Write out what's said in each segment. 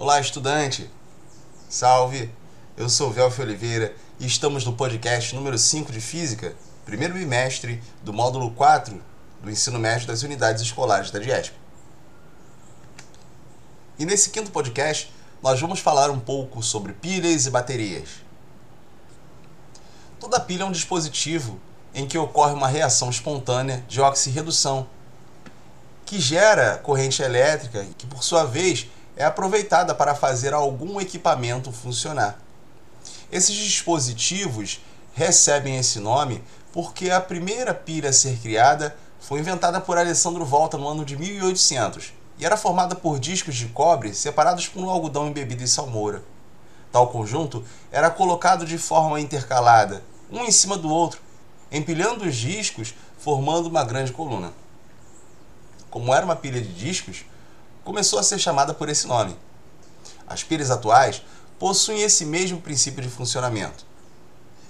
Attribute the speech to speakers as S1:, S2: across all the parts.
S1: Olá, estudante! Salve! Eu sou Velfio Oliveira e estamos no podcast número 5 de Física, primeiro bimestre do módulo 4 do ensino médio das unidades escolares da DIESP. E nesse quinto podcast, nós vamos falar um pouco sobre pilhas e baterias. Toda pilha é um dispositivo em que ocorre uma reação espontânea de oxirredução, que gera corrente elétrica que, por sua vez, é aproveitada para fazer algum equipamento funcionar. Esses dispositivos recebem esse nome porque a primeira pilha a ser criada foi inventada por Alessandro Volta no ano de 1800 e era formada por discos de cobre separados por um algodão embebido em salmoura. Tal conjunto era colocado de forma intercalada, um em cima do outro, empilhando os discos, formando uma grande coluna. Como era uma pilha de discos, começou a ser chamada por esse nome. As pilhas atuais possuem esse mesmo princípio de funcionamento,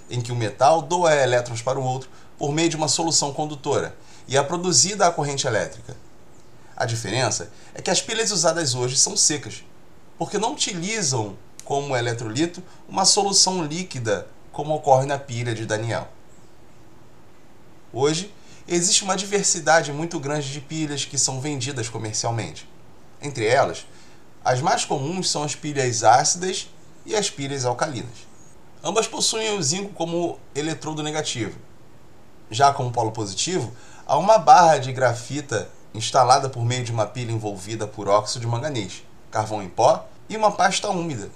S1: em que o metal doa elétrons para o outro por meio de uma solução condutora e é produzida a corrente elétrica. A diferença é que as pilhas usadas hoje são secas, porque não utilizam como eletrolito uma solução líquida como ocorre na pilha de Daniel. Hoje, existe uma diversidade muito grande de pilhas que são vendidas comercialmente. Entre elas, as mais comuns são as pilhas ácidas e as pilhas alcalinas. Ambas possuem o zinco como eletrodo negativo. Já como polo positivo, há uma barra de grafita instalada por meio de uma pilha envolvida por óxido de manganês, carvão em pó e uma pasta úmida.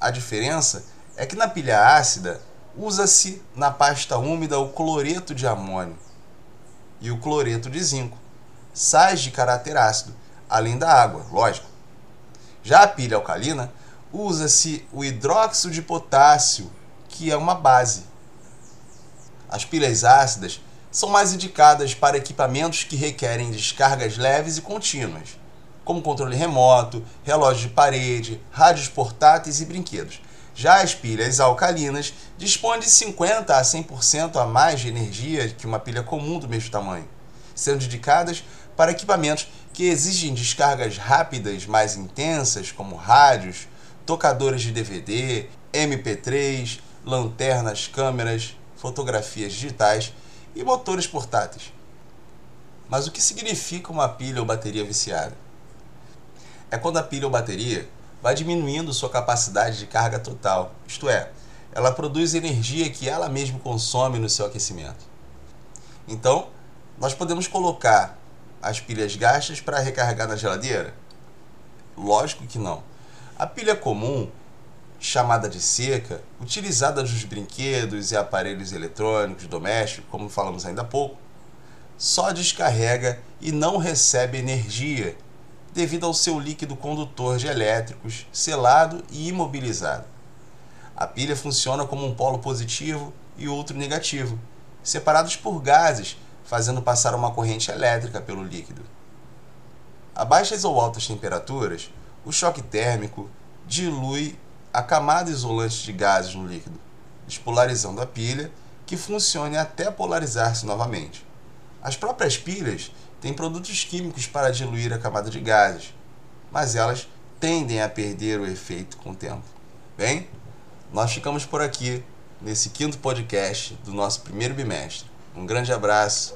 S1: A diferença é que na pilha ácida usa-se na pasta úmida o cloreto de amônio e o cloreto de zinco, sais de caráter ácido, além da água, lógico. Já a pilha alcalina usa-se o hidróxido de potássio, que é uma base. As pilhas ácidas são mais indicadas para equipamentos que requerem descargas leves e contínuas, como controle remoto, relógio de parede, rádios portáteis e brinquedos. Já as pilhas alcalinas dispõem de 50 a 100% a mais de energia que uma pilha comum do mesmo tamanho, sendo dedicadas para equipamentos que exigem descargas rápidas mais intensas, como rádios, tocadores de DVD, MP3, lanternas, câmeras, fotografias digitais e motores portáteis. Mas o que significa uma pilha ou bateria viciada? É quando a pilha ou bateria vai diminuindo sua capacidade de carga total, isto é, ela produz energia que ela mesma consome no seu aquecimento. Então, nós podemos colocar as pilhas gastas para recarregar na geladeira? Lógico que não. A pilha comum, chamada de seca, utilizada nos brinquedos e aparelhos eletrônicos domésticos, como falamos ainda há pouco, só descarrega e não recebe energia devido ao seu líquido condutor de elétricos selado e imobilizado. A pilha funciona como um polo positivo e outro negativo, separados por gases, fazendo passar uma corrente elétrica pelo líquido. A baixas ou altas temperaturas, o choque térmico dilui a camada isolante de gases no líquido, despolarizando a pilha, que funcione até polarizar-se novamente. As próprias pilhas têm produtos químicos para diluir a camada de gases, mas elas tendem a perder o efeito com o tempo. Bem, nós ficamos por aqui nesse quinto podcast do nosso primeiro bimestre. Um grande abraço